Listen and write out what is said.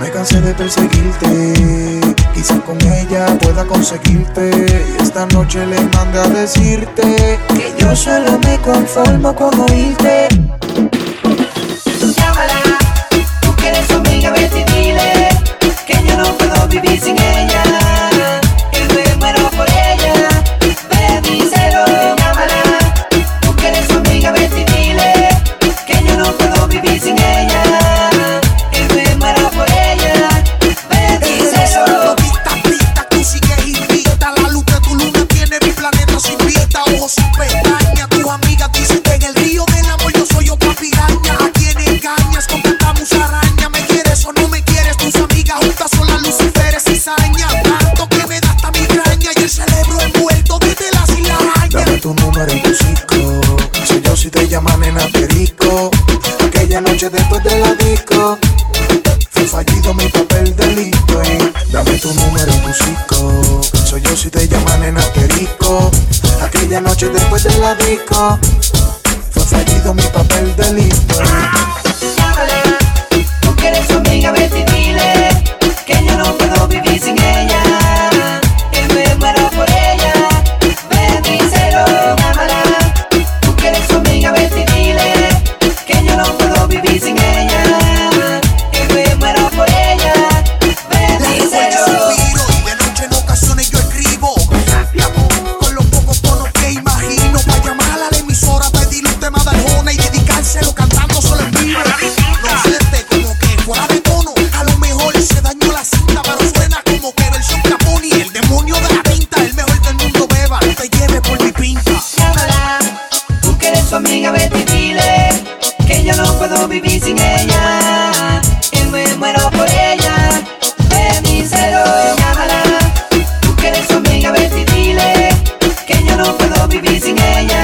me cansé de perseguirte. Quizás con ella pueda conseguirte. Y esta noche le mandé a decirte que yo solo me conformo con oírte. Ojos sin pestañas. Tus amigas dicen que en el río del amor yo soy otra piraña. ¿A quién engañas con tanta musaraña? ¿Me quieres o no me quieres? Tus amigas juntas son las luciferes y. Tanto que me da hasta migraña y el cerebro envuelto de telas y la araña. Dame tu número y tu psico. Soy yo si te llaman nena perico. Aquella noche después de la disco. Soy yo si te llaman nena perico. Aquella noche después de la disco. Fue fallido mi papel delito. Llámala, tú que eres su amiga, su amiga Betty Chile, que yo no puedo vivir sin ella, que me muero por ella, de mi cero, llámala, tú que eres su amiga Betty Chile, que yo no puedo vivir sin ella.